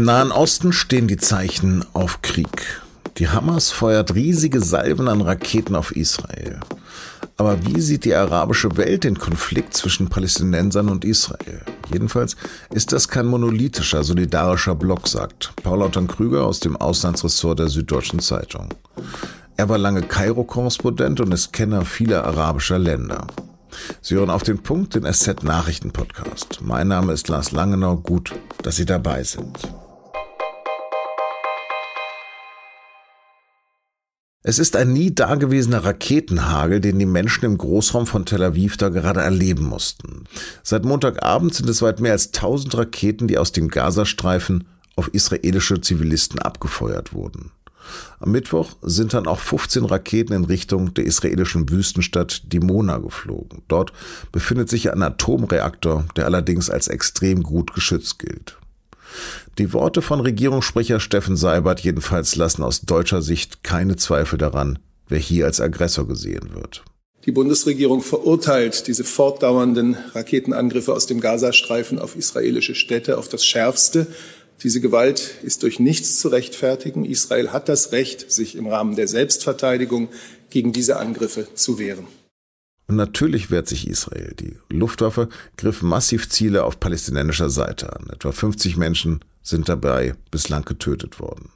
Im Nahen Osten stehen die Zeichen auf Krieg. Die Hamas feuert riesige Salven an Raketen auf Israel. Aber wie sieht die arabische Welt den Konflikt zwischen Palästinensern und Israel? Jedenfalls ist das kein monolithischer, solidarischer Block, sagt Paul Otton Krüger aus dem Auslandsressort der Süddeutschen Zeitung. Er war lange Kairo-Korrespondent und ist Kenner vieler arabischer Länder. Sie hören auf den Punkt den SZ Nachrichten Podcast. Mein Name ist Lars Langenau. Gut, dass Sie dabei sind. Es ist ein nie dagewesener Raketenhagel, den die Menschen im Großraum von Tel Aviv da gerade erleben mussten. Seit Montagabend sind es weit mehr als 1000 Raketen, die aus dem Gazastreifen auf israelische Zivilisten abgefeuert wurden. Am Mittwoch sind dann auch 15 Raketen in Richtung der israelischen Wüstenstadt Dimona geflogen. Dort befindet sich ein Atomreaktor, der allerdings als extrem gut geschützt gilt. Die Worte von Regierungssprecher Steffen Seibert jedenfalls lassen aus deutscher Sicht keine Zweifel daran, wer hier als Aggressor gesehen wird. Die Bundesregierung verurteilt diese fortdauernden Raketenangriffe aus dem Gazastreifen auf israelische Städte auf das Schärfste. Diese Gewalt ist durch nichts zu rechtfertigen. Israel hat das Recht, sich im Rahmen der Selbstverteidigung gegen diese Angriffe zu wehren. Und natürlich wehrt sich Israel. Die Luftwaffe griff massiv Ziele auf palästinensischer Seite an. Etwa 50 Menschen sind dabei bislang getötet worden.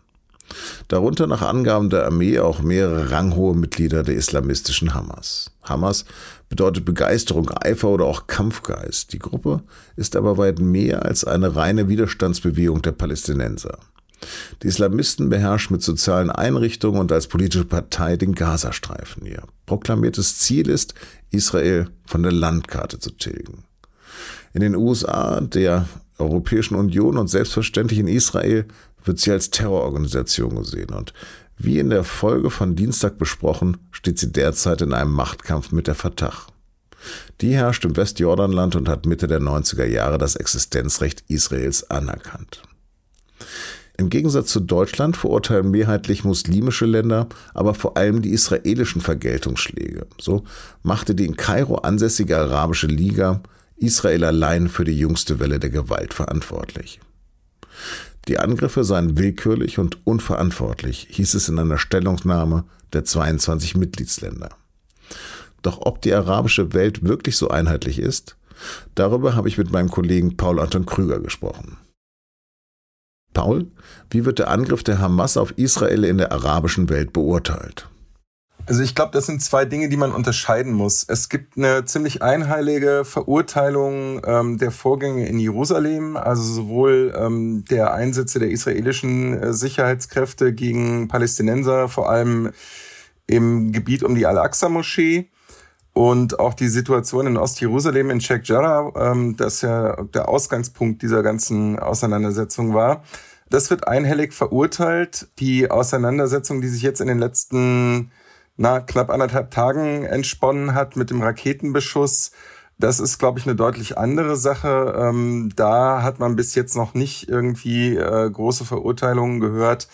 Darunter nach Angaben der Armee auch mehrere ranghohe Mitglieder der islamistischen Hamas. Hamas bedeutet Begeisterung, Eifer oder auch Kampfgeist. Die Gruppe ist aber weit mehr als eine reine Widerstandsbewegung der Palästinenser. Die Islamisten beherrschen mit sozialen Einrichtungen und als politische Partei den Gazastreifen. Ihr proklamiertes Ziel ist, Israel von der Landkarte zu tilgen. In den USA, der Europäischen Union und selbstverständlich in Israel wird sie als Terrororganisation gesehen und wie in der Folge von Dienstag besprochen, steht sie derzeit in einem Machtkampf mit der Fatah. Die herrscht im Westjordanland und hat Mitte der 90er Jahre das Existenzrecht Israels anerkannt. Im Gegensatz zu Deutschland verurteilen mehrheitlich muslimische Länder aber vor allem die israelischen Vergeltungsschläge. So machte die in Kairo ansässige Arabische Liga Israel allein für die jüngste Welle der Gewalt verantwortlich. Die Angriffe seien willkürlich und unverantwortlich, hieß es in einer Stellungnahme der 22 Mitgliedsländer. Doch ob die arabische Welt wirklich so einheitlich ist, darüber habe ich mit meinem Kollegen Paul Anton Krüger gesprochen. Paul, wie wird der Angriff der Hamas auf Israel in der arabischen Welt beurteilt? Also ich glaube, das sind zwei Dinge, die man unterscheiden muss. Es gibt eine ziemlich einheilige Verurteilung ähm, der Vorgänge in Jerusalem, also sowohl ähm, der Einsätze der israelischen äh, Sicherheitskräfte gegen Palästinenser, vor allem im Gebiet um die Al-Aqsa-Moschee, und auch die Situation in Ostjerusalem, in Sheikh Jarrah, ähm, das ja der Ausgangspunkt dieser ganzen Auseinandersetzung war, das wird einhellig verurteilt. Die Auseinandersetzung, die sich jetzt in den letzten na, knapp anderthalb Tagen entsponnen hat mit dem Raketenbeschuss, das ist, glaube ich, eine deutlich andere Sache. Ähm, da hat man bis jetzt noch nicht irgendwie äh, große Verurteilungen gehört.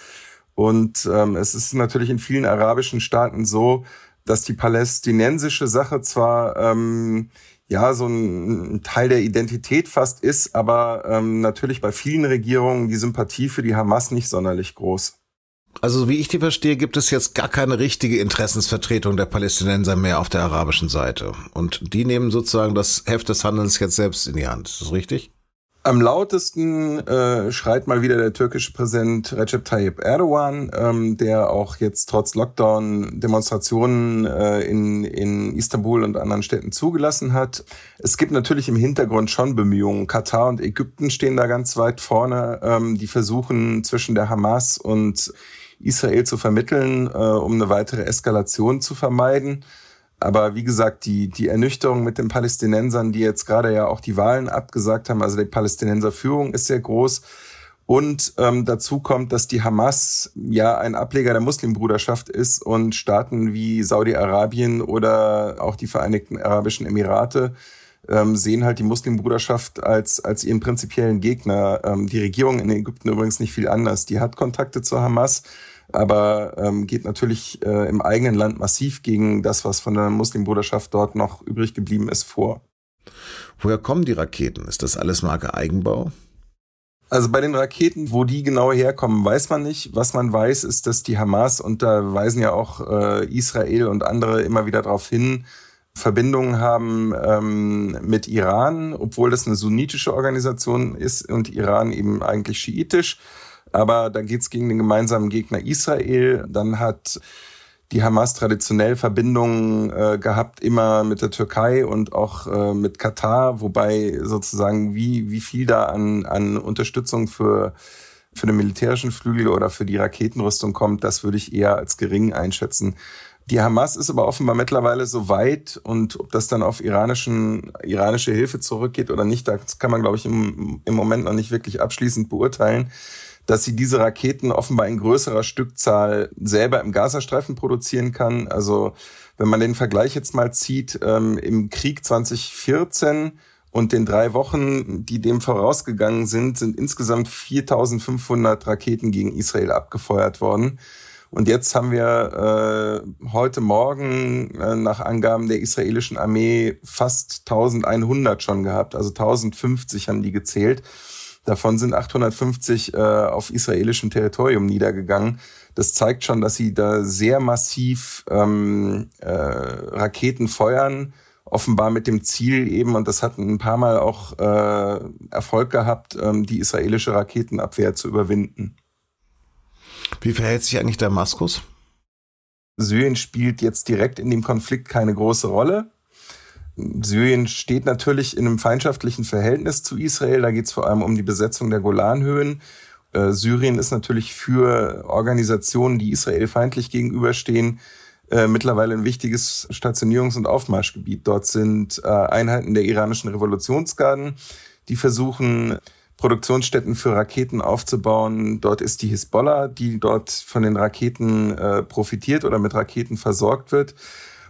Und ähm, es ist natürlich in vielen arabischen Staaten so, dass die palästinensische Sache zwar ähm, ja so ein, Teil der Identität fast ist, aber ähm, natürlich bei vielen Regierungen die Sympathie für die Hamas nicht sonderlich groß. Also wie ich die verstehe, gibt es jetzt gar keine richtige Interessensvertretung der Palästinenser mehr auf der arabischen Seite. Und die nehmen sozusagen das Heft des Handelns jetzt selbst in die Hand. Ist das richtig? Am lautesten äh, schreit mal wieder der türkische Präsident Recep Tayyip Erdogan, ähm, der auch jetzt trotz Lockdown Demonstrationen äh, in, in Istanbul und anderen Städten zugelassen hat. Es gibt natürlich im Hintergrund schon Bemühungen. Katar und Ägypten stehen da ganz weit vorne. Ähm, die versuchen zwischen der Hamas und Israel zu vermitteln, äh, um eine weitere Eskalation zu vermeiden. Aber wie gesagt, die, die Ernüchterung mit den Palästinensern, die jetzt gerade ja auch die Wahlen abgesagt haben, also die Palästinenser Führung ist sehr groß. Und ähm, dazu kommt, dass die Hamas ja ein Ableger der Muslimbruderschaft ist und Staaten wie Saudi-Arabien oder auch die Vereinigten Arabischen Emirate ähm, sehen halt die Muslimbruderschaft als, als ihren prinzipiellen Gegner. Ähm, die Regierung in Ägypten übrigens nicht viel anders. Die hat Kontakte zur Hamas, aber ähm, geht natürlich äh, im eigenen Land massiv gegen das, was von der Muslimbruderschaft dort noch übrig geblieben ist, vor. Woher kommen die Raketen? Ist das alles Marke Eigenbau? Also bei den Raketen, wo die genau herkommen, weiß man nicht. Was man weiß, ist, dass die Hamas, und da weisen ja auch äh, Israel und andere immer wieder darauf hin, Verbindungen haben ähm, mit Iran, obwohl das eine sunnitische Organisation ist und Iran eben eigentlich schiitisch. Aber da geht's gegen den gemeinsamen Gegner Israel. Dann hat die Hamas traditionell Verbindungen äh, gehabt, immer mit der Türkei und auch äh, mit Katar, wobei sozusagen wie, wie viel da an, an Unterstützung für, für den militärischen Flügel oder für die Raketenrüstung kommt, das würde ich eher als gering einschätzen. Die Hamas ist aber offenbar mittlerweile so weit und ob das dann auf iranischen, iranische Hilfe zurückgeht oder nicht, das kann man, glaube ich, im, im Moment noch nicht wirklich abschließend beurteilen dass sie diese Raketen offenbar in größerer Stückzahl selber im Gazastreifen produzieren kann. Also wenn man den Vergleich jetzt mal zieht, ähm, im Krieg 2014 und den drei Wochen, die dem vorausgegangen sind, sind insgesamt 4500 Raketen gegen Israel abgefeuert worden. Und jetzt haben wir äh, heute Morgen äh, nach Angaben der israelischen Armee fast 1100 schon gehabt. Also 1050 haben die gezählt. Davon sind 850 äh, auf israelischem Territorium niedergegangen. Das zeigt schon, dass sie da sehr massiv ähm, äh, Raketen feuern, offenbar mit dem Ziel eben, und das hat ein paar Mal auch äh, Erfolg gehabt, ähm, die israelische Raketenabwehr zu überwinden. Wie verhält sich eigentlich Damaskus? Syrien spielt jetzt direkt in dem Konflikt keine große Rolle. Syrien steht natürlich in einem feindschaftlichen Verhältnis zu Israel. Da geht es vor allem um die Besetzung der Golanhöhen. Äh, Syrien ist natürlich für Organisationen, die Israel feindlich gegenüberstehen, äh, mittlerweile ein wichtiges Stationierungs- und Aufmarschgebiet. Dort sind äh, Einheiten der iranischen Revolutionsgarden, die versuchen, Produktionsstätten für Raketen aufzubauen. Dort ist die Hisbollah, die dort von den Raketen äh, profitiert oder mit Raketen versorgt wird.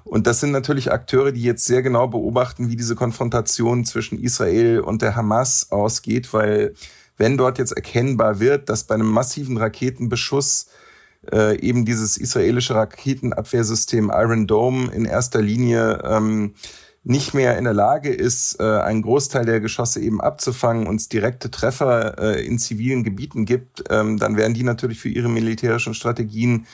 Und das sind natürlich Akteure, die jetzt sehr genau beobachten, wie diese Konfrontation zwischen Israel und der Hamas ausgeht, weil wenn dort jetzt erkennbar wird, dass bei einem massiven Raketenbeschuss äh, eben dieses israelische Raketenabwehrsystem Iron Dome in erster Linie ähm, nicht mehr in der Lage ist, äh, einen Großteil der Geschosse eben abzufangen und es direkte Treffer äh, in zivilen Gebieten gibt, ähm, dann werden die natürlich für ihre militärischen Strategien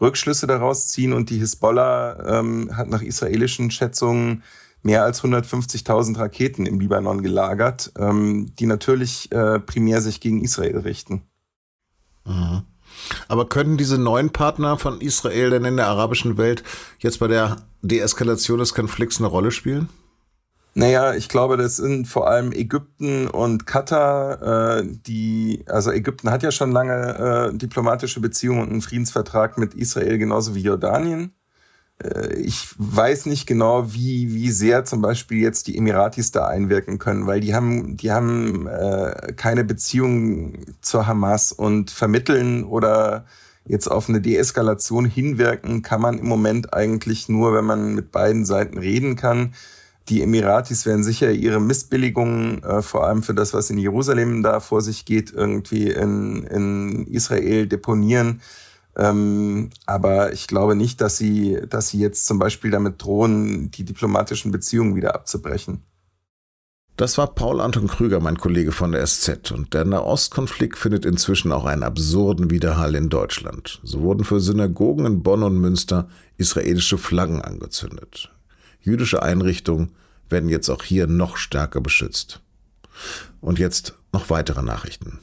Rückschlüsse daraus ziehen und die Hisbollah ähm, hat nach israelischen Schätzungen mehr als 150.000 Raketen im Libanon gelagert, ähm, die natürlich äh, primär sich gegen Israel richten. Mhm. Aber können diese neuen Partner von Israel denn in der arabischen Welt jetzt bei der Deeskalation des Konflikts eine Rolle spielen? Naja, ich glaube, das sind vor allem Ägypten und Katar, äh, die, also Ägypten hat ja schon lange äh, diplomatische Beziehungen und einen Friedensvertrag mit Israel, genauso wie Jordanien. Äh, ich weiß nicht genau, wie, wie sehr zum Beispiel jetzt die Emiratis da einwirken können, weil die haben, die haben äh, keine Beziehung zur Hamas und vermitteln oder jetzt auf eine Deeskalation hinwirken kann man im Moment eigentlich nur, wenn man mit beiden Seiten reden kann. Die Emiratis werden sicher ihre Missbilligungen, äh, vor allem für das, was in Jerusalem da vor sich geht, irgendwie in, in Israel deponieren. Ähm, aber ich glaube nicht, dass sie, dass sie jetzt zum Beispiel damit drohen, die diplomatischen Beziehungen wieder abzubrechen. Das war Paul Anton Krüger, mein Kollege von der SZ. Und der Nahostkonflikt findet inzwischen auch einen absurden Widerhall in Deutschland. So wurden für Synagogen in Bonn und Münster israelische Flaggen angezündet. Jüdische Einrichtungen werden jetzt auch hier noch stärker beschützt. Und jetzt noch weitere Nachrichten.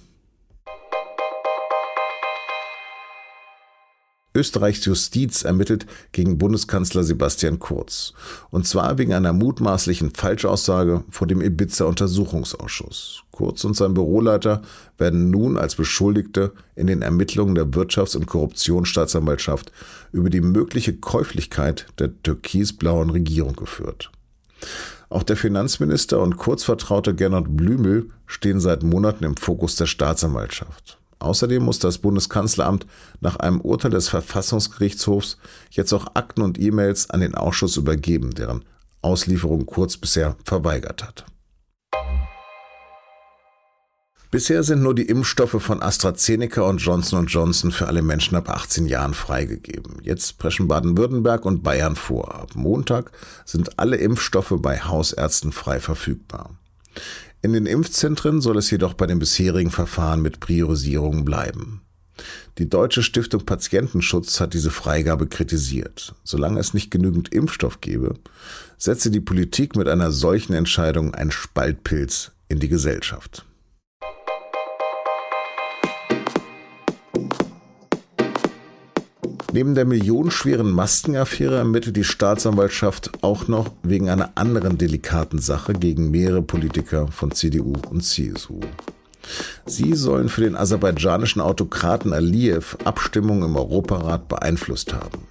Österreichs Justiz ermittelt gegen Bundeskanzler Sebastian Kurz. Und zwar wegen einer mutmaßlichen Falschaussage vor dem Ibiza-Untersuchungsausschuss. Kurz und sein Büroleiter werden nun als Beschuldigte in den Ermittlungen der Wirtschafts- und Korruptionsstaatsanwaltschaft über die mögliche Käuflichkeit der türkisblauen Regierung geführt. Auch der Finanzminister und Kurzvertraute Gernot Blümel stehen seit Monaten im Fokus der Staatsanwaltschaft. Außerdem muss das Bundeskanzleramt nach einem Urteil des Verfassungsgerichtshofs jetzt auch Akten und E-Mails an den Ausschuss übergeben, deren Auslieferung Kurz bisher verweigert hat. Bisher sind nur die Impfstoffe von AstraZeneca und Johnson Johnson für alle Menschen ab 18 Jahren freigegeben. Jetzt preschen Baden-Württemberg und Bayern vor. Ab Montag sind alle Impfstoffe bei Hausärzten frei verfügbar. In den Impfzentren soll es jedoch bei den bisherigen Verfahren mit Priorisierung bleiben. Die Deutsche Stiftung Patientenschutz hat diese Freigabe kritisiert. Solange es nicht genügend Impfstoff gebe, setze die Politik mit einer solchen Entscheidung einen Spaltpilz in die Gesellschaft. Neben der millionenschweren Maskenaffäre ermittelt die Staatsanwaltschaft auch noch wegen einer anderen delikaten Sache gegen mehrere Politiker von CDU und CSU. Sie sollen für den aserbaidschanischen Autokraten Aliyev Abstimmungen im Europarat beeinflusst haben.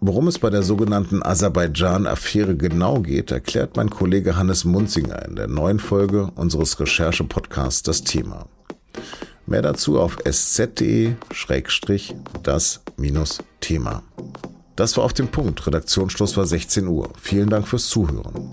Worum es bei der sogenannten Aserbaidschan-Affäre genau geht, erklärt mein Kollege Hannes Munzinger in der neuen Folge unseres Recherche-Podcasts Das Thema. Mehr dazu auf sz.de-das-Thema. Das war auf dem Punkt. Redaktionsschluss war 16 Uhr. Vielen Dank fürs Zuhören.